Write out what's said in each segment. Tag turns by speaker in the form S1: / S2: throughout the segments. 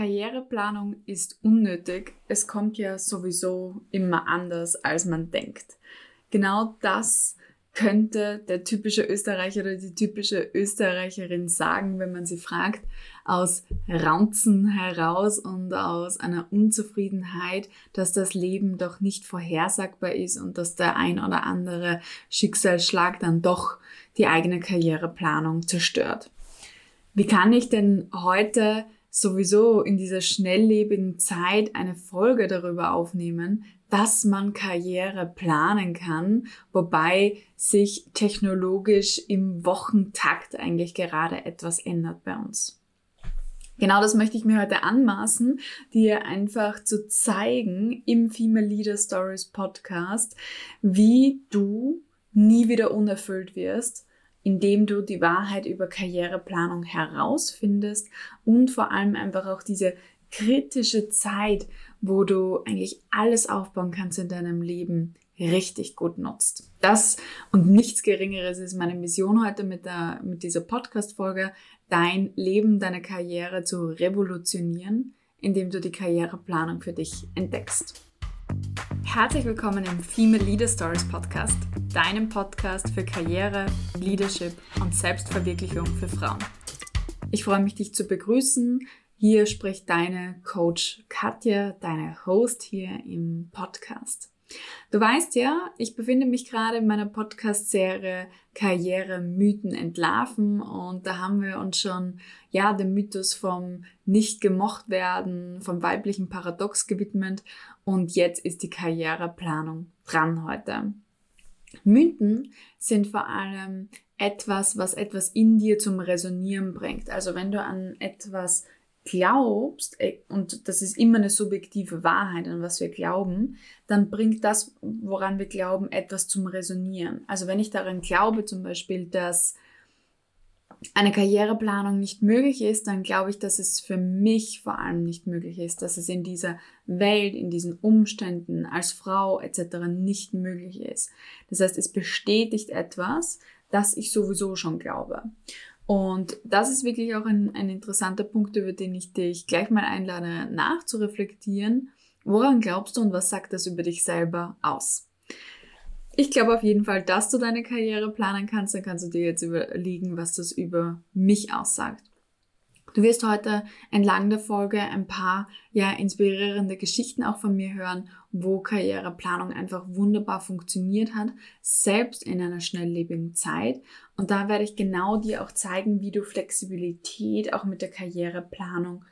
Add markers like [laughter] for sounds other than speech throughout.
S1: Karriereplanung ist unnötig. Es kommt ja sowieso immer anders, als man denkt. Genau das könnte der typische Österreicher oder die typische Österreicherin sagen, wenn man sie fragt, aus Ranzen heraus und aus einer Unzufriedenheit, dass das Leben doch nicht vorhersagbar ist und dass der ein oder andere Schicksalsschlag dann doch die eigene Karriereplanung zerstört. Wie kann ich denn heute sowieso in dieser schnelllebigen Zeit eine Folge darüber aufnehmen, dass man Karriere planen kann, wobei sich technologisch im Wochentakt eigentlich gerade etwas ändert bei uns. Genau das möchte ich mir heute anmaßen, dir einfach zu zeigen im Female Leader Stories Podcast, wie du nie wieder unerfüllt wirst, indem du die Wahrheit über Karriereplanung herausfindest und vor allem einfach auch diese kritische Zeit, wo du eigentlich alles aufbauen kannst in deinem Leben, richtig gut nutzt. Das und nichts Geringeres ist meine Mission heute mit, der, mit dieser Podcast-Folge, dein Leben, deine Karriere zu revolutionieren, indem du die Karriereplanung für dich entdeckst. Herzlich willkommen im Female Leader Stories Podcast, deinem Podcast für Karriere, Leadership und Selbstverwirklichung für Frauen. Ich freue mich, dich zu begrüßen. Hier spricht deine Coach Katja, deine Host hier im Podcast. Du weißt ja, ich befinde mich gerade in meiner Podcast-Serie Karriere Mythen entlarven und da haben wir uns schon ja dem Mythos vom nicht gemocht werden, vom weiblichen Paradox gewidmet und jetzt ist die Karriereplanung dran heute. Mythen sind vor allem etwas, was etwas in dir zum Resonieren bringt. Also wenn du an etwas glaubst, äh, und das ist immer eine subjektive Wahrheit, an was wir glauben, dann bringt das, woran wir glauben, etwas zum Resonieren. Also wenn ich daran glaube, zum Beispiel, dass eine Karriereplanung nicht möglich ist, dann glaube ich, dass es für mich vor allem nicht möglich ist, dass es in dieser Welt, in diesen Umständen als Frau etc. nicht möglich ist. Das heißt, es bestätigt etwas, das ich sowieso schon glaube. Und das ist wirklich auch ein, ein interessanter Punkt, über den ich dich gleich mal einlade, nachzureflektieren. Woran glaubst du und was sagt das über dich selber aus? Ich glaube auf jeden Fall, dass du deine Karriere planen kannst. Dann kannst du dir jetzt überlegen, was das über mich aussagt. Du wirst heute entlang der Folge ein paar ja inspirierende Geschichten auch von mir hören, wo Karriereplanung einfach wunderbar funktioniert hat, selbst in einer schnelllebigen Zeit. Und da werde ich genau dir auch zeigen, wie du Flexibilität auch mit der Karriereplanung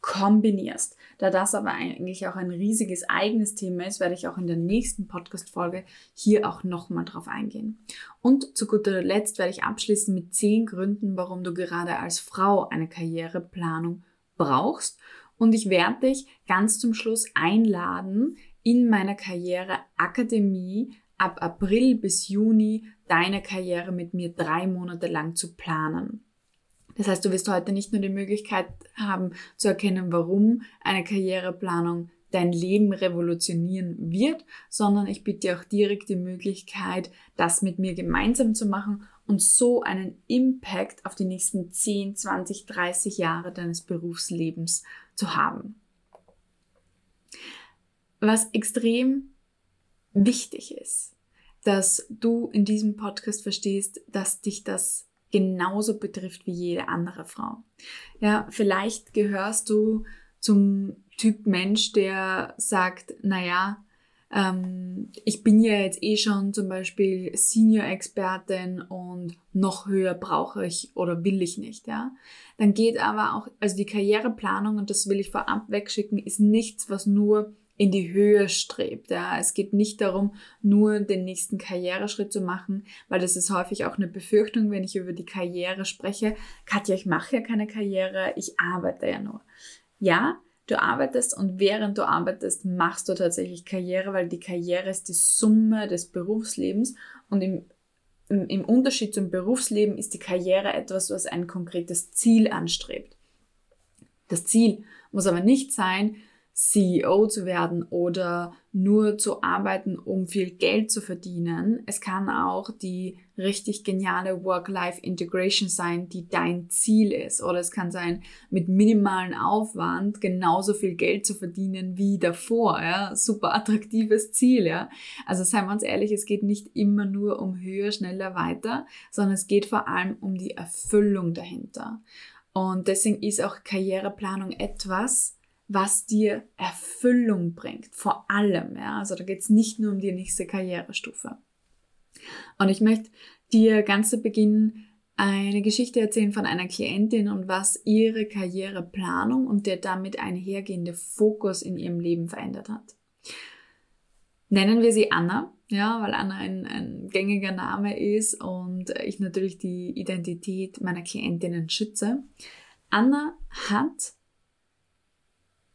S1: kombinierst. Da das aber eigentlich auch ein riesiges eigenes Thema ist, werde ich auch in der nächsten Podcast-Folge hier auch nochmal drauf eingehen. Und zu guter Letzt werde ich abschließen mit zehn Gründen, warum du gerade als Frau eine Karriereplanung brauchst. Und ich werde dich ganz zum Schluss einladen, in meiner Karriereakademie ab April bis Juni deine Karriere mit mir drei Monate lang zu planen. Das heißt, du wirst heute nicht nur die Möglichkeit haben zu erkennen, warum eine Karriereplanung dein Leben revolutionieren wird, sondern ich biete dir auch direkt die Möglichkeit, das mit mir gemeinsam zu machen und so einen Impact auf die nächsten 10, 20, 30 Jahre deines Berufslebens zu haben. Was extrem wichtig ist, dass du in diesem Podcast verstehst, dass dich das genauso betrifft wie jede andere Frau. Ja, vielleicht gehörst du zum Typ Mensch, der sagt, naja, ähm, ich bin ja jetzt eh schon zum Beispiel Senior-Expertin und noch höher brauche ich oder will ich nicht, ja. Dann geht aber auch, also die Karriereplanung, und das will ich vorab wegschicken, ist nichts, was nur in die Höhe strebt. Ja. Es geht nicht darum, nur den nächsten Karriereschritt zu machen, weil das ist häufig auch eine Befürchtung, wenn ich über die Karriere spreche. Katja, ich mache ja keine Karriere, ich arbeite ja nur. Ja, du arbeitest und während du arbeitest, machst du tatsächlich Karriere, weil die Karriere ist die Summe des Berufslebens und im im Unterschied zum Berufsleben ist die Karriere etwas, was ein konkretes Ziel anstrebt. Das Ziel muss aber nicht sein, CEO zu werden oder nur zu arbeiten, um viel Geld zu verdienen. Es kann auch die richtig geniale Work-Life-Integration sein, die dein Ziel ist. Oder es kann sein, mit minimalen Aufwand genauso viel Geld zu verdienen wie davor. Ja? Super attraktives Ziel. Ja? Also seien wir uns ehrlich, es geht nicht immer nur um höher, schneller, weiter, sondern es geht vor allem um die Erfüllung dahinter. Und deswegen ist auch Karriereplanung etwas, was dir Erfüllung bringt, vor allem. Ja? Also da geht es nicht nur um die nächste Karrierestufe. Und ich möchte dir ganz zu Beginn eine Geschichte erzählen von einer Klientin und was ihre Karriereplanung und der damit einhergehende Fokus in ihrem Leben verändert hat. Nennen wir sie Anna, ja, weil Anna ein, ein gängiger Name ist und ich natürlich die Identität meiner Klientinnen schütze. Anna hat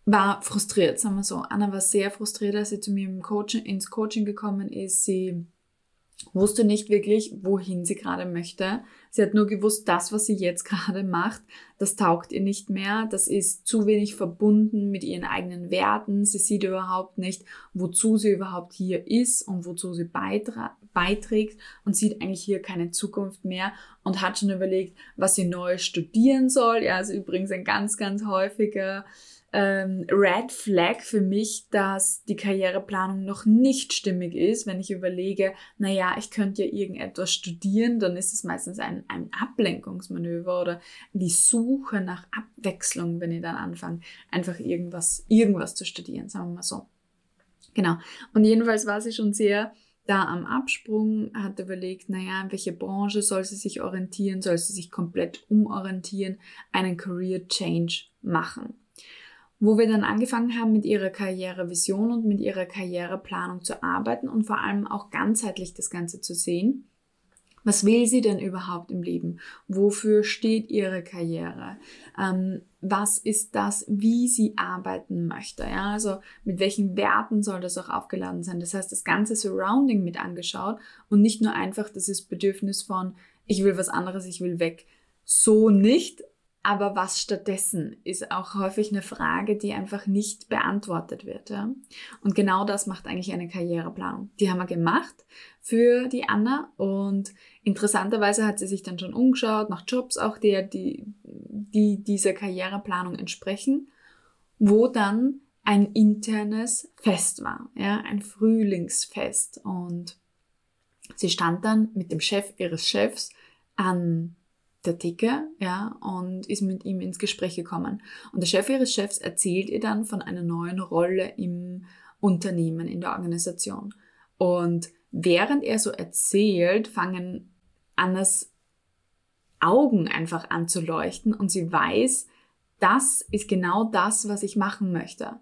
S1: war frustriert, sagen wir so. Anna war sehr frustriert, als sie zu mir im Coaching, ins Coaching gekommen ist. Sie wusste nicht wirklich, wohin sie gerade möchte. Sie hat nur gewusst, das, was sie jetzt [laughs] gerade macht, das taugt ihr nicht mehr. Das ist zu wenig verbunden mit ihren eigenen Werten. Sie sieht überhaupt nicht, wozu sie überhaupt hier ist und wozu sie beiträgt und sieht eigentlich hier keine Zukunft mehr und hat schon überlegt, was sie neu studieren soll. Ja, also übrigens ein ganz, ganz häufiger ähm, Red Flag für mich, dass die Karriereplanung noch nicht stimmig ist. Wenn ich überlege, naja, ich könnte ja irgendetwas studieren, dann ist es meistens ein, ein Ablenkungsmanöver oder die Suche nach Abwechslung, wenn ich dann anfange, einfach irgendwas, irgendwas zu studieren, sagen wir mal so. Genau. Und jedenfalls war sie schon sehr da am Absprung, hat überlegt, naja, in welche Branche soll sie sich orientieren, soll sie sich komplett umorientieren, einen Career Change machen wo wir dann angefangen haben, mit ihrer Karrierevision und mit ihrer Karriereplanung zu arbeiten und vor allem auch ganzheitlich das Ganze zu sehen. Was will sie denn überhaupt im Leben? Wofür steht ihre Karriere? Ähm, was ist das, wie sie arbeiten möchte? Ja, also mit welchen Werten soll das auch aufgeladen sein? Das heißt, das ganze Surrounding mit angeschaut und nicht nur einfach das Bedürfnis von, ich will was anderes, ich will weg. So nicht, aber was stattdessen ist auch häufig eine Frage, die einfach nicht beantwortet wird. Ja? Und genau das macht eigentlich eine Karriereplanung. Die haben wir gemacht für die Anna und interessanterweise hat sie sich dann schon umgeschaut nach Jobs auch der, die, die dieser Karriereplanung entsprechen, wo dann ein internes Fest war, ja, ein Frühlingsfest und sie stand dann mit dem Chef ihres Chefs an der Dicke, ja, und ist mit ihm ins Gespräch gekommen. Und der Chef ihres Chefs erzählt ihr dann von einer neuen Rolle im Unternehmen, in der Organisation. Und während er so erzählt, fangen Annas Augen einfach an zu leuchten und sie weiß, das ist genau das, was ich machen möchte.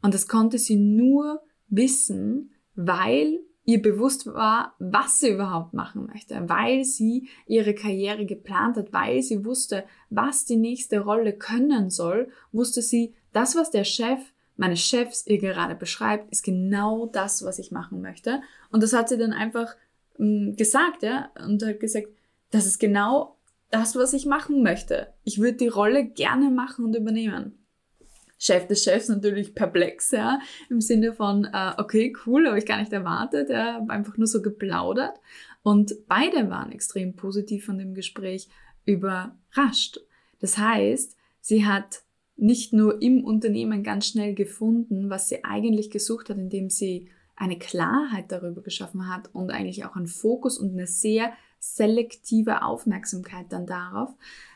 S1: Und das konnte sie nur wissen, weil ihr bewusst war, was sie überhaupt machen möchte, weil sie ihre Karriere geplant hat, weil sie wusste, was die nächste Rolle können soll, wusste sie, das, was der Chef meines Chefs ihr gerade beschreibt, ist genau das, was ich machen möchte. Und das hat sie dann einfach mh, mm, gesagt, ja, und hat gesagt, das ist genau das, was ich machen möchte. Ich würde die Rolle gerne machen und übernehmen. Chef des Chefs natürlich perplex, ja, im Sinne von, äh, okay, cool, habe ich gar nicht erwartet, ja, einfach nur so geplaudert. Und beide waren extrem positiv von dem Gespräch überrascht. Das heißt, sie hat nicht nur im Unternehmen ganz schnell gefunden, was sie eigentlich gesucht hat, indem sie eine Klarheit darüber geschaffen hat und eigentlich auch einen Fokus und eine sehr selektive Aufmerksamkeit dann darauf.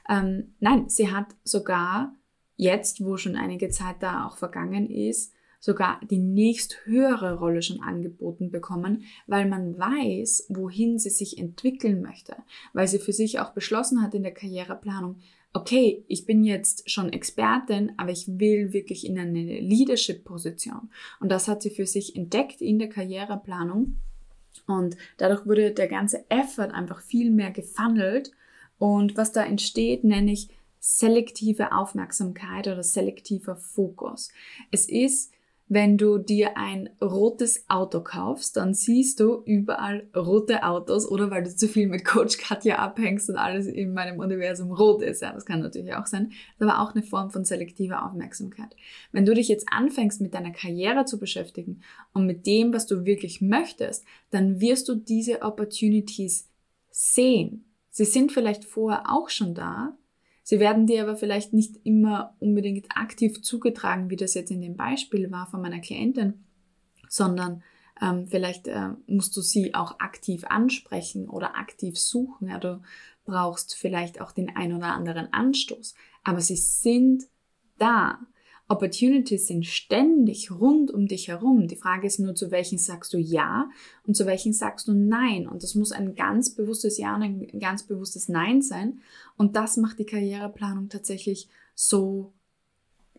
S1: Ähm, nein, sie hat sogar jetzt, wo schon einige Zeit da auch vergangen ist, sogar die nächst höhere Rolle schon angeboten bekommen, weil man weiß, wohin sie sich entwickeln möchte, weil sie für sich auch beschlossen hat in der Karriereplanung, okay, ich bin jetzt schon Expertin, aber ich will wirklich in eine Leadership-Position. Und das hat sie für sich entdeckt in der Karriereplanung. Und dadurch wurde der ganze Effort einfach viel mehr gefunnelt. Und was da entsteht, nenne ich selektive Aufmerksamkeit oder selektiver Fokus. Es ist wenn du dir ein rotes Auto kaufst, dann siehst du überall rote Autos oder weil du zu viel mit Coach Katja abhängst und alles in meinem Universum rot ist. Ja, das kann natürlich auch sein. Das ist aber auch eine Form von selektiver Aufmerksamkeit. Wenn du dich jetzt anfängst, mit deiner Karriere zu beschäftigen und mit dem, was du wirklich möchtest, dann wirst du diese Opportunities sehen. Sie sind vielleicht vorher auch schon da, Sie werden dir aber vielleicht nicht immer unbedingt aktiv zugetragen, wie das jetzt in dem Beispiel war von meiner Klientin, sondern ähm, vielleicht äh, musst du sie auch aktiv ansprechen oder aktiv suchen. Ja, du brauchst vielleicht auch den ein oder anderen Anstoß. Aber sie sind da. Opportunities sind ständig rund um dich herum. Die Frage ist nur, zu welchen sagst du Ja und zu welchen sagst du Nein. Und das muss ein ganz bewusstes Ja und ein ganz bewusstes Nein sein. Und das macht die Karriereplanung tatsächlich so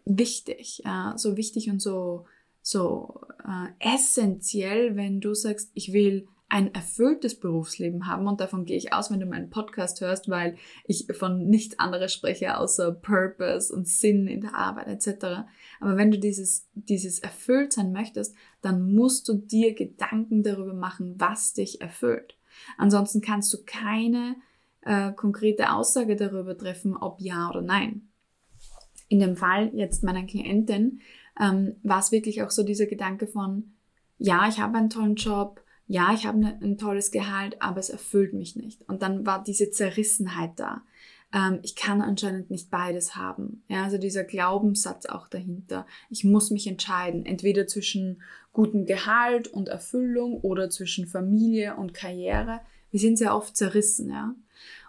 S1: wichtig, ja, so wichtig und so, so äh, essentiell, wenn du sagst, ich will ein erfülltes Berufsleben haben und davon gehe ich aus, wenn du meinen Podcast hörst, weil ich von nichts anderes spreche außer Purpose und Sinn in der Arbeit etc. Aber wenn du dieses, dieses erfüllt sein möchtest, dann musst du dir Gedanken darüber machen, was dich erfüllt. Ansonsten kannst du keine äh, konkrete Aussage darüber treffen, ob ja oder nein. In dem Fall jetzt meiner Klientin ähm, war es wirklich auch so dieser Gedanke von, ja, ich habe einen tollen Job, ja, ich habe ne, ein tolles Gehalt, aber es erfüllt mich nicht. Und dann war diese Zerrissenheit da. Ähm, ich kann anscheinend nicht beides haben. Ja, also dieser Glaubenssatz auch dahinter. Ich muss mich entscheiden, entweder zwischen gutem Gehalt und Erfüllung oder zwischen Familie und Karriere. Wir sind sehr oft zerrissen, ja.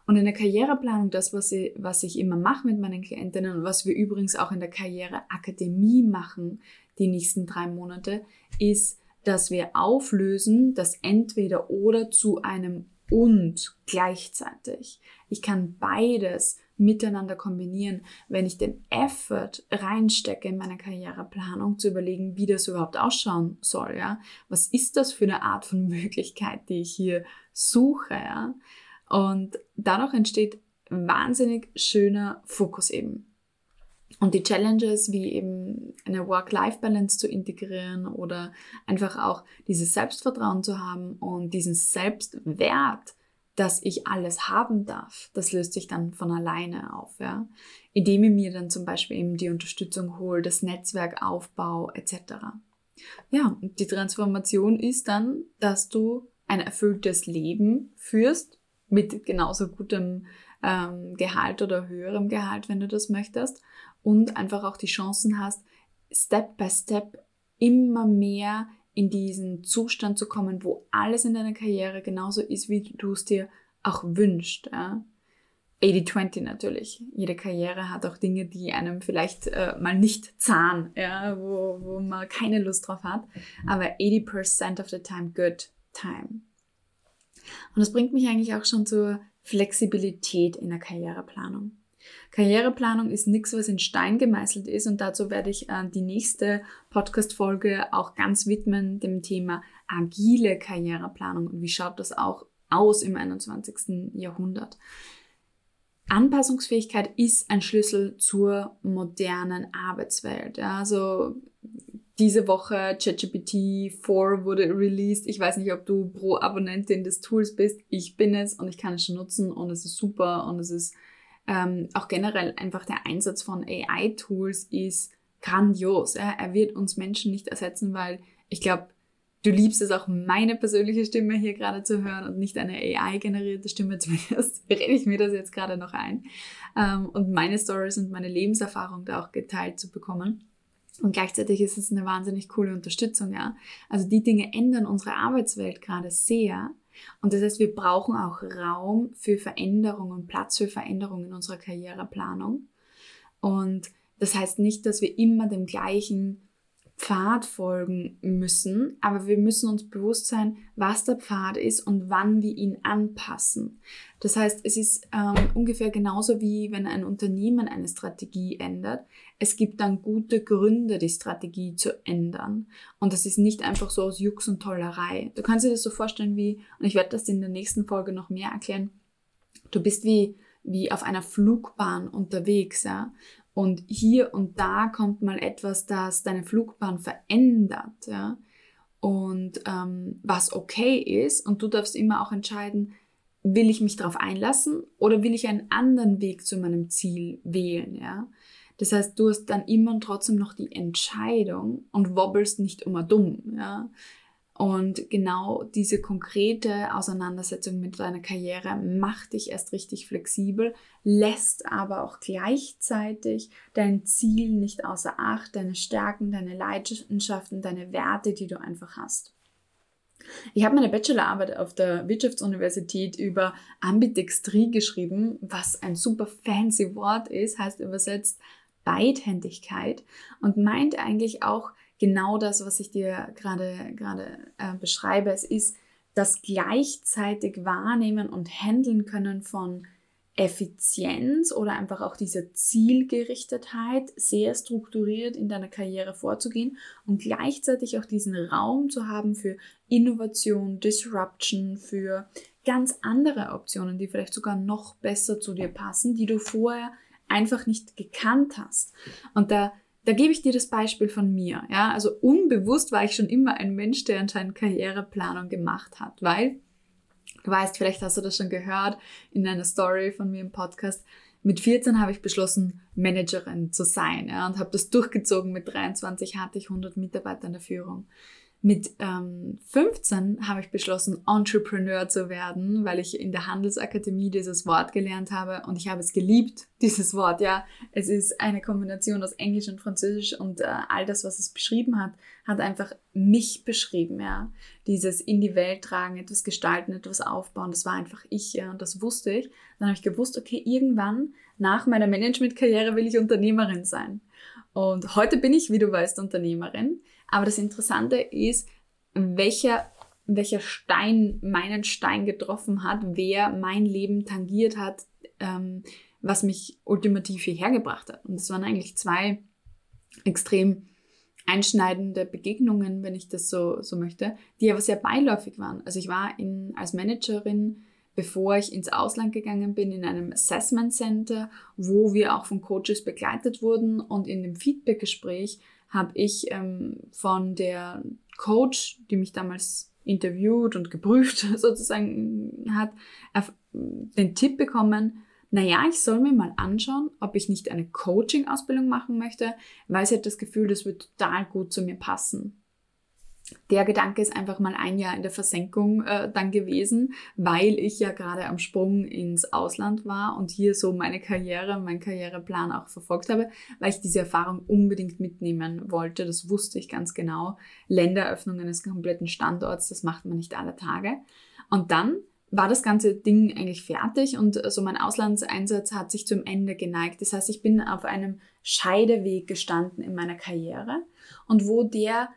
S1: Und in der Karriereplanung, das, was ich, was ich immer mache mit meinen Klientinnen und was wir übrigens auch in der Karriereakademie machen, die nächsten drei Monate, ist, dass wir auflösen, das entweder oder zu einem und gleichzeitig. Ich kann beides miteinander kombinieren, wenn ich den Effort reinstecke in meine Karriereplanung, zu überlegen, wie das überhaupt ausschauen soll, ja. Was ist das für eine Art von [laughs] Möglichkeit, die ich hier suche, ja? Und dadurch entsteht wahnsinnig schöner Fokus eben. Und die Challenges wie eben eine Work-Life-Balance zu integrieren oder einfach auch dieses Selbstvertrauen zu haben und diesen Selbstwert, dass ich alles haben darf, das löst sich dann von alleine auf, ja. Indem ich mir dann zum Beispiel eben die Unterstützung hole, das Netzwerk aufbaue, etc. Ja, und die Transformation ist dann, dass du ein erfülltes Leben führst mit genauso gutem ähm, Gehalt oder höherem Gehalt, wenn du das möchtest und einfach auch die Chancen hast, Step by Step immer mehr in diesen Zustand zu kommen, wo alles in deiner Karriere genauso ist, wie du es dir auch wünschst. Ja? 80-20 natürlich. Jede Karriere hat auch Dinge, die einem vielleicht äh, mal nicht zahlen, ja? wo, wo man keine Lust drauf hat. Aber 80% of the time good time. Und das bringt mich eigentlich auch schon zur Flexibilität in der Karriereplanung. Karriereplanung ist nichts, was in Stein gemeißelt ist und dazu werde ich äh, die nächste Podcast-Folge auch ganz widmen dem Thema agile Karriereplanung und wie schaut das auch aus im 21. Jahrhundert. Anpassungsfähigkeit ist ein Schlüssel zur modernen Arbeitswelt. Ja, also diese Woche ChatGPT 4 wurde released. Ich weiß nicht, ob du pro Abonnentin des Tools bist. Ich bin es und ich kann es schon nutzen und es ist super und es ist ähm, auch generell einfach der Einsatz von AI-Tools ist grandios. Ja? Er wird uns Menschen nicht ersetzen, weil ich glaube, du liebst es auch, meine persönliche Stimme hier gerade zu hören und nicht eine AI-generierte Stimme. [laughs] Zumindest rede ich mir das jetzt gerade noch ein. Ähm, und meine Stories und meine Lebenserfahrung da auch geteilt zu bekommen. Und gleichzeitig ist es eine wahnsinnig coole Unterstützung, ja. Also die Dinge ändern unsere Arbeitswelt gerade sehr. Und das heißt, wir brauchen auch Raum für Veränderungen, Platz für Veränderungen in unserer Karriereplanung. Und das heißt nicht, dass wir immer dem gleichen Pfad folgen müssen, aber wir müssen uns bewusst sein, was der Pfad ist und wann wir ihn anpassen. Das heißt, es ist ähm, ungefähr genauso wie wenn ein Unternehmen eine Strategie ändert. Es gibt dann gute Gründe, die Strategie zu ändern. Und das ist nicht einfach so aus Jux und Tollerei. Du kannst dir das so vorstellen wie, und ich werde das in der nächsten Folge noch mehr erklären, du bist wie, wie auf einer Flugbahn unterwegs, ja. Und hier und da kommt mal etwas, das deine Flugbahn verändert, ja. Und ähm, was okay ist, und du darfst immer auch entscheiden, will ich mich darauf einlassen oder will ich einen anderen Weg zu meinem Ziel wählen, ja. Das heißt, du hast dann immer und trotzdem noch die Entscheidung und wobbelst nicht immer dumm, ja. Und genau diese konkrete Auseinandersetzung mit deiner Karriere macht dich erst richtig flexibel, lässt aber auch gleichzeitig dein Ziel nicht außer Acht, deine Stärken, deine Leidenschaften, deine Werte, die du einfach hast. Ich habe meine Bachelorarbeit auf der Wirtschaftsuniversität über Ambidextrie geschrieben, was ein super fancy Wort ist, heißt übersetzt Beidhändigkeit und meint eigentlich auch genau das, was ich dir gerade äh, beschreibe. Es ist das gleichzeitig wahrnehmen und handeln können von Effizienz oder einfach auch diese Zielgerichtetheit, sehr strukturiert in deiner Karriere vorzugehen und gleichzeitig auch diesen Raum zu haben für Innovation, Disruption, für ganz andere Optionen, die vielleicht sogar noch besser zu dir passen, die du vorher einfach nicht gekannt hast. Und da, da gebe ich dir das Beispiel von mir. Ja, also unbewusst war ich schon immer ein Mensch, der anscheinend Karriereplanung gemacht hat, weil du weißt, vielleicht hast du das schon gehört in einer Story von mir im Podcast. Mit 14 habe ich beschlossen, Managerin zu sein ja, und habe das durchgezogen. Mit 23 hatte ich 100 Mitarbeiter in der Führung. Mit ähm, 15 habe ich beschlossen, Entrepreneur zu werden, weil ich in der Handelsakademie dieses Wort gelernt habe und ich habe es geliebt, [laughs] dieses Wort. Ja, es ist eine Kombination aus Englisch und Französisch und äh, all das, was es beschrieben hat, hat einfach mich beschrieben. Ja, dieses in die Welt tragen, etwas gestalten, etwas aufbauen, das war einfach ich. Ja, und das wusste ich. Dann habe ich gewusst, okay, irgendwann nach meiner Managementkarriere will ich Unternehmerin sein. Und heute bin ich, wie du weißt, Unternehmerin. Aber das Interessante ist, welcher, welcher Stein meinen Stein getroffen hat, wer mein Leben tangiert hat, ähm, was mich ultimativ hierher gebracht hat. Und es waren eigentlich zwei extrem einschneidende Begegnungen, wenn ich das so, so möchte, die aber sehr beiläufig waren. Also ich war in, als Managerin, bevor ich ins Ausland gegangen bin, in einem Assessment Center, wo wir auch von Coaches begleitet wurden und in dem Feedbackgespräch habe ich ähm, von der Coach, die mich damals interviewt und geprüft [laughs] sozusagen hat, den Tipp bekommen, naja, ich soll mir mal anschauen, ob ich nicht eine Coaching-Ausbildung machen möchte, weil sie hat das Gefühl, das wird total gut zu mir passen der Gedanke ist einfach mal ein Jahr in der Versenkung äh, dann gewesen, weil ich ja gerade am Sprung ins Ausland war und hier so meine Karriere, meinen Karriereplan auch verfolgt habe, weil ich diese Erfahrung unbedingt mitnehmen wollte. Das wusste ich ganz genau. Länderöffnungen eines kompletten Standorts, das macht man nicht alle Tage. Und dann war das ganze Ding eigentlich fertig und so mein Auslandseinsatz hat sich zum Ende geneigt. Das heißt, ich bin auf einem Scheideweg gestanden in meiner Karriere und wo der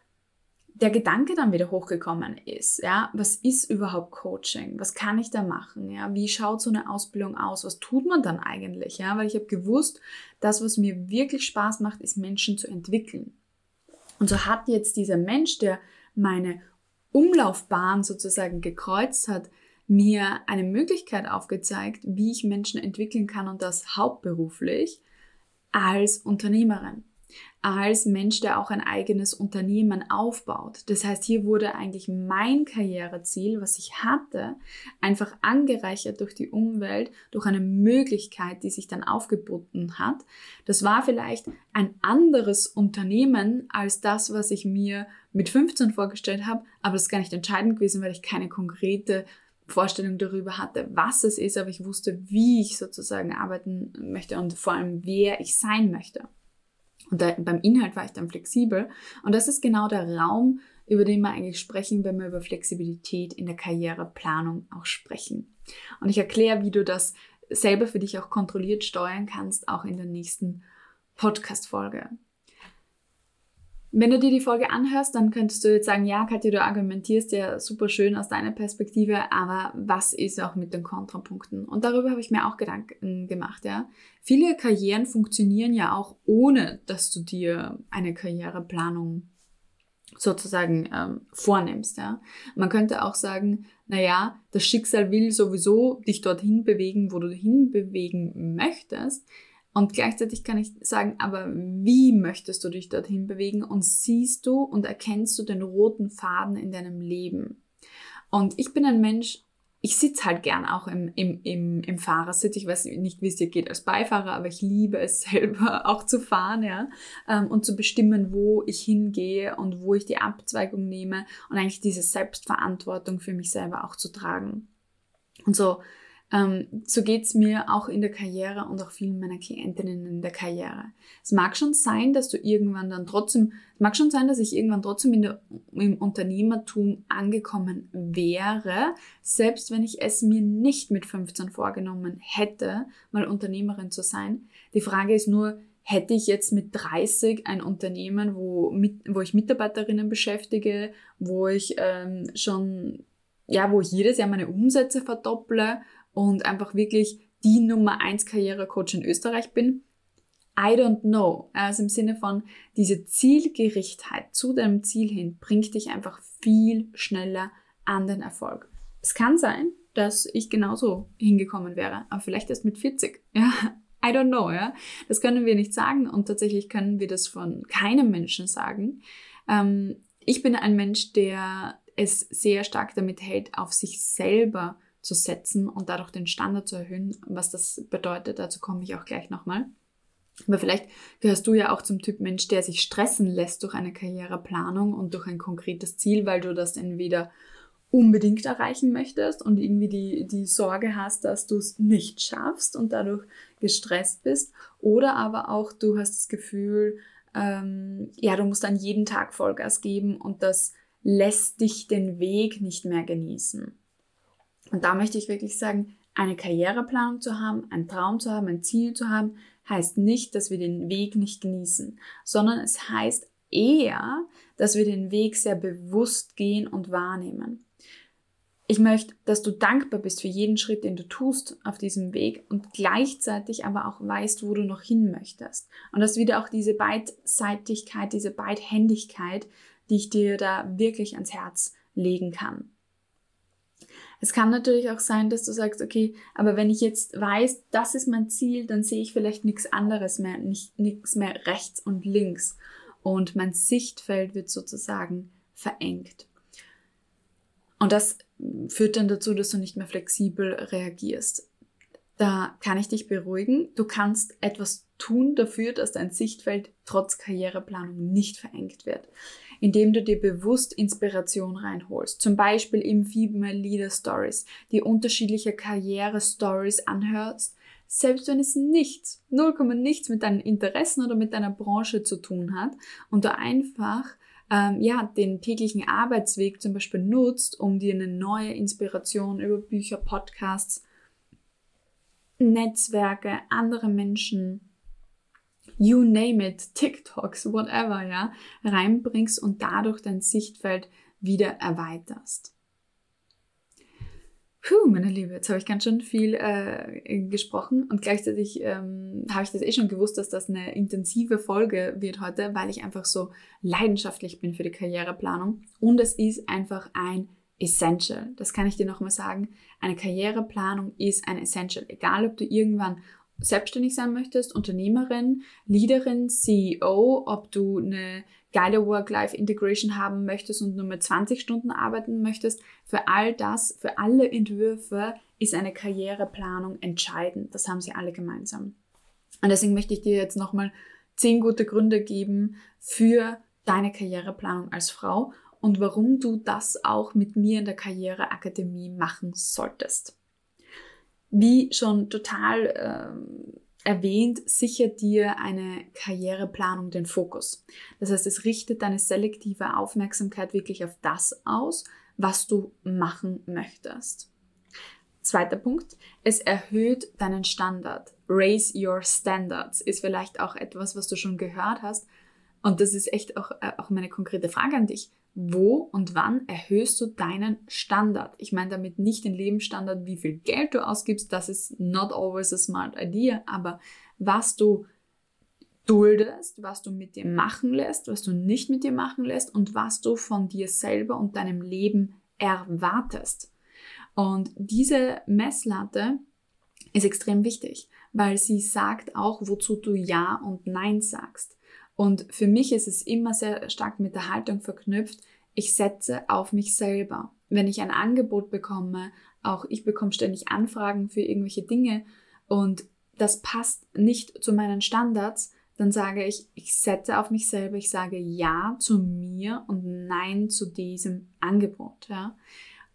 S1: der Gedanke dann wieder hochgekommen ist, ja, was ist überhaupt Coaching? Was kann ich da machen? Ja, wie schaut so eine Ausbildung aus? Was tut man dann eigentlich? Ja, weil ich habe gewusst, das, was mir wirklich Spaß macht, ist Menschen zu entwickeln. Und so hat jetzt dieser Mensch, der meine Umlaufbahn sozusagen gekreuzt hat, mir eine Möglichkeit aufgezeigt, wie ich Menschen entwickeln kann und das hauptberuflich als Unternehmerin als Mensch, der auch ein eigenes Unternehmen aufbaut. Das heißt, hier wurde eigentlich mein Karriereziel, was ich hatte, einfach angereichert durch die Umwelt, durch eine Möglichkeit, die sich dann aufgeboten hat. Das war vielleicht ein anderes Unternehmen als das, was ich mir mit 15 vorgestellt habe, aber das ist gar nicht entscheidend gewesen, weil ich keine konkrete Vorstellung darüber hatte, was es ist, aber ich wusste, wie ich sozusagen arbeiten möchte und vor allem, wer ich sein möchte. Und da, beim Inhalt war ich dann flexibel. Und das ist genau der Raum, über den wir eigentlich sprechen, wenn wir über Flexibilität in der Karriereplanung auch sprechen. Und ich erkläre, wie du das selber für dich auch kontrolliert steuern kannst, auch in der nächsten Podcast-Folge. Wenn du dir die Folge anhörst, dann könntest du jetzt sagen, ja, Katja, du argumentierst ja super schön aus deiner Perspektive, aber was ist auch mit den Kontrapunkten? Und darüber habe ich mir auch Gedanken gemacht, ja. Viele Karrieren funktionieren ja auch ohne, dass du dir eine Karriereplanung sozusagen ähm, vornimmst, ja. Man könnte auch sagen, naja, das Schicksal will sowieso dich dorthin bewegen, wo du hin bewegen möchtest, Und gleichzeitig kann ich sagen, aber wie möchtest du dich dorthin bewegen und siehst du und erkennst du den roten Faden in deinem Leben? Und ich bin ein Mensch, ich sitze halt gern auch im, im, im, im Fahrersitz. Ich weiß nicht, wie es dir geht als Beifahrer, aber ich liebe es [laughs] selber auch zu fahren, ja, ähm, und zu bestimmen, wo ich hingehe und wo ich die Abzweigung nehme und eigentlich diese Selbstverantwortung für mich selber auch zu tragen. Und so ähm, so geht's mir auch in der Karriere und auch vielen meiner Klientinnen in der Karriere. Es mag schon sein, dass du irgendwann dann trotzdem, es mag schon sein, dass ich irgendwann trotzdem der, im Unternehmertum angekommen wäre, selbst wenn ich es mir nicht mit 15 vorgenommen hätte, mal Unternehmerin zu sein. Die Frage ist nur, hätte ich jetzt mit 30 ein Unternehmen, wo, mit, wo ich Mitarbeiterinnen beschäftige, wo ich ähm, schon, ja, wo ich jedes Jahr meine Umsätze verdopple und einfach wirklich die Nummer 1 Karrierecoach in Österreich bin? I don't know. Also im Sinne von, diese Zielgerichtheit zu deinem Ziel hin bringt dich einfach viel schneller an den Erfolg. Es kann sein, dass ich genauso hingekommen wäre, aber vielleicht erst mit 40. Ja, [laughs] I don't know, ja. Das können wir nicht sagen und tatsächlich können wir das von keinem Menschen sagen. Ähm, ich bin ein Mensch, der es sehr stark damit hält, auf sich selber zu setzen und dadurch den Standard zu erhöhen. Was das bedeutet, dazu komme ich auch gleich nochmal. Aber vielleicht gehörst du ja auch zum Typ Mensch, der sich stressen lässt durch eine Karriereplanung und durch ein konkretes Ziel, weil du das entweder unbedingt erreichen möchtest und irgendwie die, die Sorge hast, dass du es nicht schaffst und dadurch gestresst bist. Oder aber auch du hast das Gefühl, ähm, ja, du musst an jeden Tag Vollgas geben und das lässt dich den Weg nicht mehr genießen. Und da möchte ich wirklich sagen, eine Karriereplanung zu haben, einen Traum zu haben, ein Ziel zu haben, heißt nicht, dass wir den Weg nicht genießen, sondern es heißt eher, dass wir den Weg sehr bewusst gehen und wahrnehmen. Ich möchte, dass du dankbar bist für jeden Schritt, den du tust auf diesem Weg und gleichzeitig aber auch weißt, wo du noch hin möchtest. Und dass wieder auch diese Beidseitigkeit, diese Beidhändigkeit, die ich dir da wirklich ans Herz legen kann. Es kann natürlich auch sein, dass du sagst, okay, aber wenn ich jetzt weiß, das ist mein Ziel, dann sehe ich vielleicht nichts anderes mehr, nicht, nichts mehr rechts und links. Und mein Sichtfeld wird sozusagen verengt. Und das führt dann dazu, dass du nicht mehr flexibel reagierst. Da kann ich dich beruhigen. Du kannst etwas tun dafür, dass dein Sichtfeld trotz Karriereplanung nicht verengt wird indem du dir bewusst Inspiration reinholst. Zum Beispiel im Female Leader Stories, die unterschiedliche Karriere-Stories anhörst, selbst wenn es nichts, 0, nichts mit deinen Interessen oder mit deiner Branche zu tun hat und du einfach ähm, ja, den täglichen Arbeitsweg zum Beispiel nutzt, um dir eine neue Inspiration über Bücher, Podcasts, Netzwerke, andere Menschen you name it, TikToks, whatever, ja, reinbringst und dadurch dein Sichtfeld wieder erweiterst. Puh, meine Liebe, jetzt habe ich ganz schön viel äh, gesprochen und gleichzeitig ähm, habe ich das eh schon gewusst, dass das eine intensive Folge wird heute, weil ich einfach so leidenschaftlich bin für die Karriereplanung und es ist einfach ein Essential. Das kann ich dir nochmal sagen. Eine Karriereplanung ist ein Essential. Egal, ob du irgendwann selbstständig sein möchtest, Unternehmerin, Leaderin, CEO, ob du eine geile Work-Life-Integration haben möchtest und nur mit 20 Stunden arbeiten möchtest, für all das, für alle Entwürfe ist eine Karriereplanung entscheidend. Das haben sie alle gemeinsam. Und deswegen möchte ich dir jetzt nochmal zehn gute Gründe geben für deine Karriereplanung als Frau und warum du das auch mit mir in der Karriereakademie machen solltest. Wie schon total ähm, erwähnt, sichert dir eine Karriereplanung den Fokus. Das heißt, es richtet deine selektive Aufmerksamkeit wirklich auf das aus, was du machen möchtest. Zweiter Punkt, es erhöht deinen Standard. Raise your standards ist vielleicht auch etwas, was du schon gehört hast. Und das ist echt auch, äh, auch meine konkrete Frage an dich wo und wann erhöhst du deinen Standard? Ich meine damit nicht den Lebensstandard, wie viel Geld du ausgibst, das ist not always a smart idea, aber was du duldest, was du mit dir machen lässt, was du nicht mit dir machen lässt und was du von dir selber und deinem Leben erwartest. Und diese Messlatte ist extrem wichtig, weil sie sagt auch, wozu du Ja und Nein sagst. Und für mich ist es immer sehr stark mit der Haltung verknüpft, ich setze auf mich selber. Wenn ich ein Angebot bekomme, auch ich bekomme ständig Anfragen für irgendwelche Dinge und das passt nicht zu meinen Standards, dann sage ich, ich setze auf mich selber, ich sage Ja zu mir und Nein zu diesem Angebot. Ja?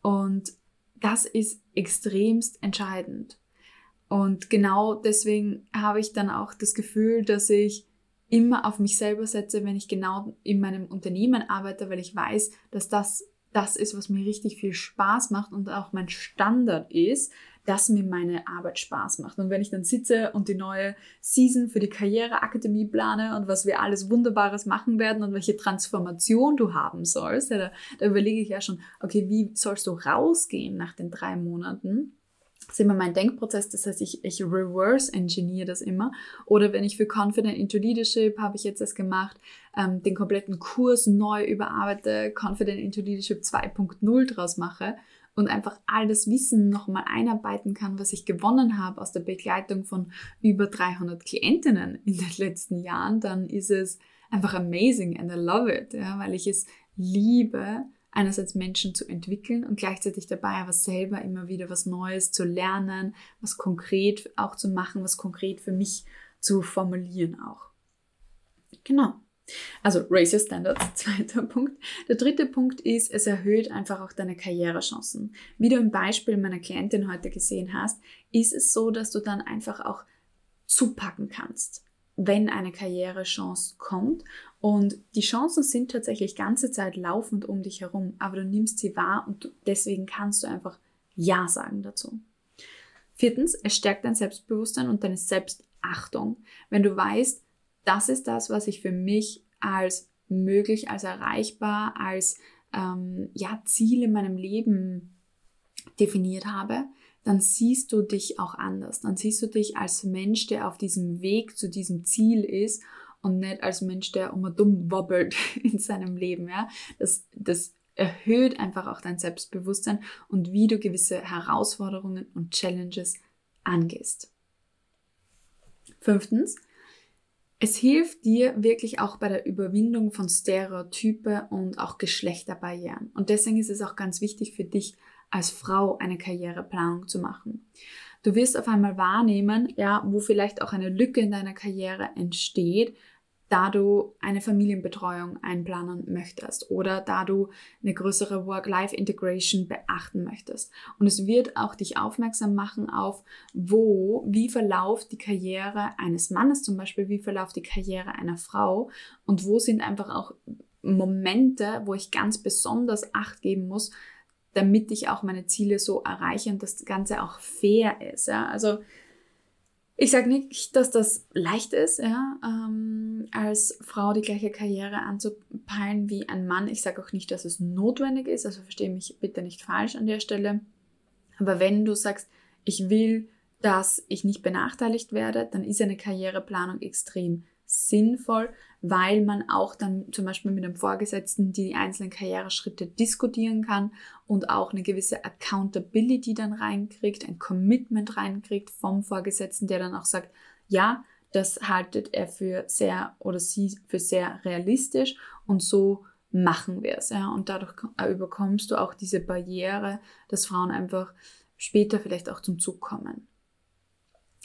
S1: Und das ist extremst entscheidend. Und genau deswegen habe ich dann auch das Gefühl, dass ich immer auf mich selber setze, wenn ich genau in meinem Unternehmen arbeite, weil ich weiß, dass das das ist, was mir richtig viel Spaß macht und auch mein Standard ist, dass mir meine Arbeit Spaß macht. Und wenn ich dann sitze und die neue Season für die Karriereakademie plane und was wir alles Wunderbares machen werden und welche Transformation du haben sollst, ja, da, da überlege ich ja schon, okay, wie sollst du rausgehen nach den drei Monaten? Ist immer mein Denkprozess, das heißt, ich, ich reverse engineer das immer. Oder wenn ich für Confident into Leadership, habe ich jetzt das gemacht, ähm, den kompletten Kurs neu überarbeite, Confident into Leadership 2.0 draus mache und einfach all das Wissen nochmal einarbeiten kann, was ich gewonnen habe aus der Begleitung von über 300 Klientinnen in den letzten Jahren, dann ist es einfach amazing and I love it, ja, weil ich es liebe, einerseits Menschen zu entwickeln und gleichzeitig dabei aber selber immer wieder was Neues zu lernen, was konkret auch zu machen, was konkret für mich zu formulieren auch. Genau. Also Raise Your Standards, [laughs] zweiter Punkt. Der dritte Punkt ist, es erhöht einfach auch deine Karrierechancen. Wie du im Beispiel meiner Klientin heute gesehen hast, ist es so, dass du dann einfach auch zupacken kannst, wenn eine Karrierechance kommt. Und die Chancen sind tatsächlich ganze Zeit laufend um dich herum, aber du nimmst sie wahr und deswegen kannst du einfach Ja sagen dazu. Viertens, es stärkt dein Selbstbewusstsein und deine Selbstachtung. Wenn du weißt, das ist das, was ich für mich als möglich, als erreichbar, als ähm, ja, Ziel in meinem Leben definiert habe, dann siehst du dich auch anders. Dann siehst du dich als Mensch, der auf diesem Weg zu diesem Ziel ist und nicht als Mensch, der immer dumm wobbelt [laughs] in seinem Leben. Ja? Das, das erhöht einfach auch dein Selbstbewusstsein und wie du gewisse Herausforderungen und Challenges angehst. Fünftens, es hilft dir wirklich auch bei der Überwindung von Stereotype und auch Geschlechterbarrieren. Und deswegen ist es auch ganz wichtig für dich als Frau eine Karriereplanung zu machen. Du wirst auf einmal wahrnehmen, ja, wo vielleicht auch eine Lücke in deiner Karriere entsteht, da du eine Familienbetreuung einplanen möchtest oder da du eine größere Work-Life-Integration beachten möchtest. Und es wird auch dich aufmerksam machen auf, wo, wie verläuft die Karriere eines Mannes zum Beispiel, wie verläuft die Karriere einer Frau und wo sind einfach auch Momente, wo ich ganz besonders Acht geben muss, damit ich auch meine Ziele so erreiche und das Ganze auch fair ist. Ja? Also ich sage nicht, dass das leicht ist, ja, ähm, als Frau die gleiche Karriere anzupeilen wie ein Mann. Ich sage auch nicht, dass es notwendig ist, also verstehe mich bitte nicht falsch an der Stelle. Aber wenn du sagst, ich will, dass ich nicht benachteiligt werde, dann ist eine Karriereplanung extrem sinnvoll, weil man auch dann zum Beispiel mit dem Vorgesetzten die einzelnen Karriereschritte diskutieren kann und auch eine gewisse Accountability dann reinkriegt, ein Commitment reinkriegt vom Vorgesetzten, der dann auch sagt, ja, das haltet er für sehr oder sie für sehr realistisch und so machen wir es. Ja? Und dadurch überkommst du auch diese Barriere, dass Frauen einfach später vielleicht auch zum Zug kommen.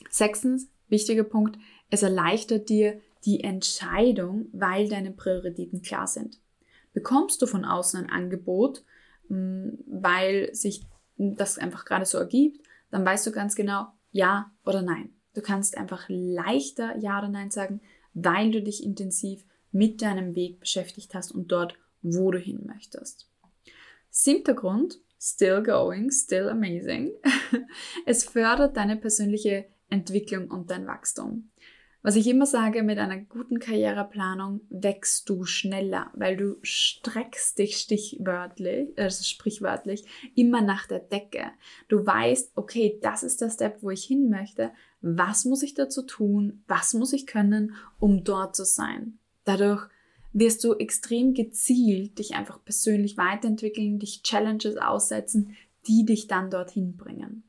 S1: Sechstens, wichtiger Punkt, es erleichtert dir die Entscheidung, weil deine Prioritäten klar sind. Bekommst du von außen ein Angebot, mm, weil sich das einfach gerade so ergibt, dann weißt du ganz genau, ja oder nein. Du kannst einfach leichter Ja oder Nein sagen, weil du dich intensiv mit deinem Weg beschäftigt hast und dort, wo du hin möchtest. Siebter Grund, still going, still amazing. [laughs] es fördert deine persönliche Entwicklung und dein Wachstum. Was ich immer sage, mit einer guten Karriereplanung wächst du schneller, weil du streckst dich stichwörtlich, also sprichwörtlich, immer nach der Decke. Du weißt, okay, das ist der Step, wo ich hin möchte. Was muss ich dazu tun? Was muss ich können, um dort zu sein? Dadurch wirst du extrem gezielt dich einfach persönlich weiterentwickeln, dich Challenges aussetzen, die dich dann dorthin bringen.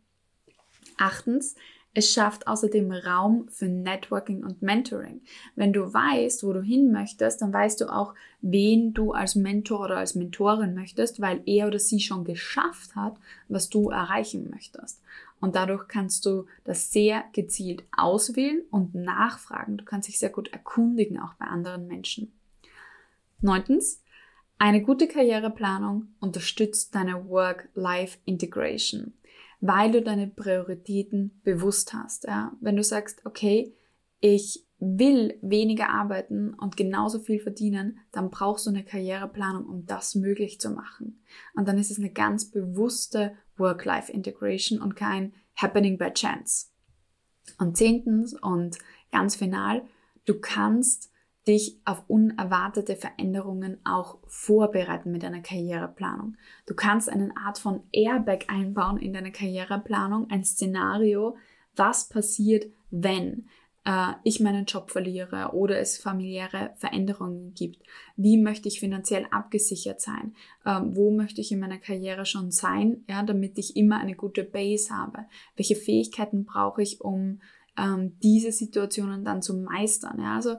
S1: Achtens, Es schafft außerdem Raum für Networking und Mentoring. Wenn du weißt, wo du hin möchtest, dann weißt du auch, wen du als Mentor oder als Mentorin möchtest, weil er oder sie schon geschafft hat, was du erreichen möchtest. Und dadurch kannst du das sehr gezielt auswählen und nachfragen. Du kannst dich sehr gut erkundigen, auch bei anderen Menschen. Neuntens, eine gute Karriereplanung unterstützt deine Work-Life-Integration, weil du deine Prioritäten bewusst hast. Ja? Wenn du sagst, okay, ich will weniger arbeiten und genauso viel verdienen, dann brauchst du eine Karriereplanung, um das möglich zu machen. Und dann ist es eine ganz bewusste Work-Life-Integration und kein Happening by Chance. Und zehntens und ganz final, du kannst dich auf unerwartete Veränderungen auch vorbereiten mit einer Karriereplanung. Du kannst eine Art von Airbag einbauen in deine Karriereplanung, ein Szenario, was passiert, wenn äh, ich meinen Job verliere oder es familiäre Veränderungen gibt. Wie möchte ich finanziell abgesichert sein? Ähm, wo möchte ich in meiner Karriere schon sein, ja, damit ich immer eine gute Base habe? Welche Fähigkeiten brauche ich, um ähm, diese Situationen dann zu meistern? Ja? Also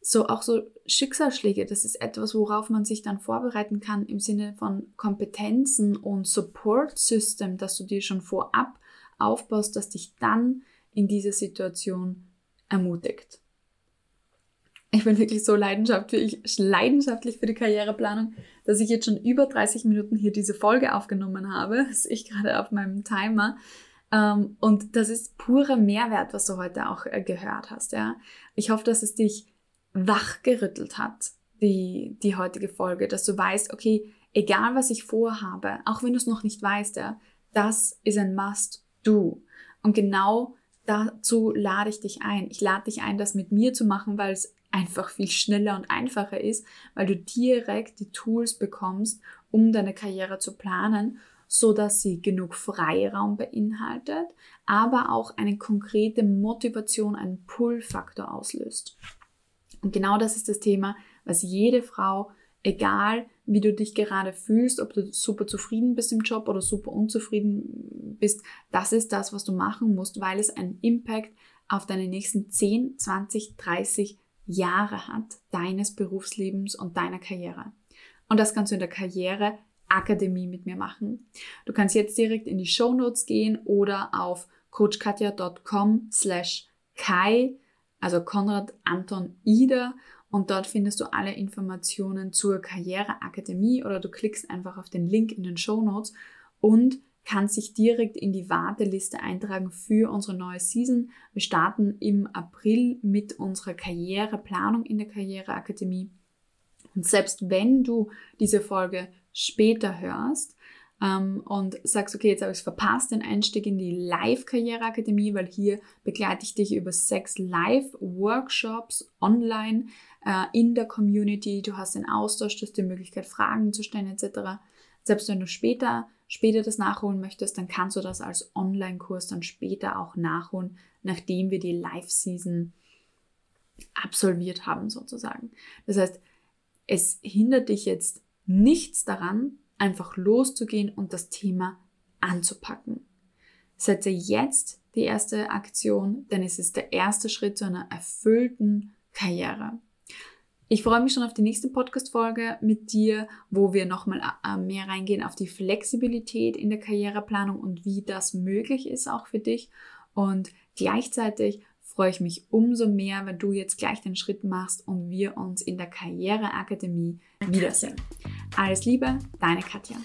S1: so auch so Schicksalsschläge, das ist etwas, worauf man sich dann vorbereiten kann im Sinne von Kompetenzen und Support System, dass du dir schon vorab aufbaust, dass dich dann in dieser Situation ermutigt. Ich bin wirklich so leidenschaftlich, leidenschaftlich für die Karriereplanung, dass ich jetzt schon über 30 Minuten hier diese Folge aufgenommen habe. [laughs] Das ist ich gerade auf meinem Timer. Ähm, und das ist purer Mehrwert, was du heute auch äh, gehört hast. Ich hoffe, dass es dich wachgerüttelt hat, die, die heutige Folge, dass du weißt, okay, egal was ich vorhabe, auch wenn du es noch nicht weißt, ja, das ist ein Must-Do. Und genau dazu lade ich dich ein. Ich lade dich ein, das mit mir zu machen, weil es einfach viel schneller und einfacher ist, weil du direkt die Tools bekommst, um deine Karriere zu planen, so dass sie genug Freiraum beinhaltet, aber auch eine konkrete Motivation, einen Pull-Faktor auslöst. Und genau das ist das Thema, was jede Frau, egal wie du dich gerade fühlst, ob du super zufrieden bist im Job oder super unzufrieden bist, das ist das, was du machen musst, weil es einen Impact auf deine nächsten 10, 20, 30 Jahre hat, deines Berufslebens und deiner Karriere. Und das kannst du in der Karriere Akademie mit mir machen. Du kannst jetzt direkt in die Show Notes gehen oder auf coachkatja.com slash kai also Konrad Anton Ida und dort findest du alle Informationen zur Karriereakademie oder du klickst einfach auf den Link in den Show Notes und kannst dich direkt in die Warteliste eintragen für unsere neue Season. Wir starten im April mit unserer Karriereplanung in der Karriereakademie. Und selbst wenn du diese Folge später hörst, ähm, und sagst, okay, jetzt habe ich es verpasst, den Einstieg in die Live-Karriereakademie, weil hier begleite ich dich über sechs Live-Workshops online äh, in der Community. Du hast den Austausch, du hast die Möglichkeit, Fragen zu stellen etc. Selbst wenn du später, später das nachholen möchtest, dann kannst du das als Online-Kurs dann später auch nachholen, nachdem wir die Live-Season absolviert haben sozusagen. Das heißt, es hindert dich jetzt nichts daran, einfach loszugehen und das Thema anzupacken. Setze jetzt die erste Aktion, denn es ist der erste Schritt zu einer erfüllten Karriere. Ich freue mich schon auf die nächste Podcast-Folge mit dir, wo wir nochmal äh, mehr reingehen auf die Flexibilität in der Karriereplanung und wie das möglich ist auch für dich. Und gleichzeitig freue ich mich umso mehr, wenn du jetzt gleich den Schritt machst und wir uns in der Karriereakademie wiedersehen. Alles Liebe, deine Katja.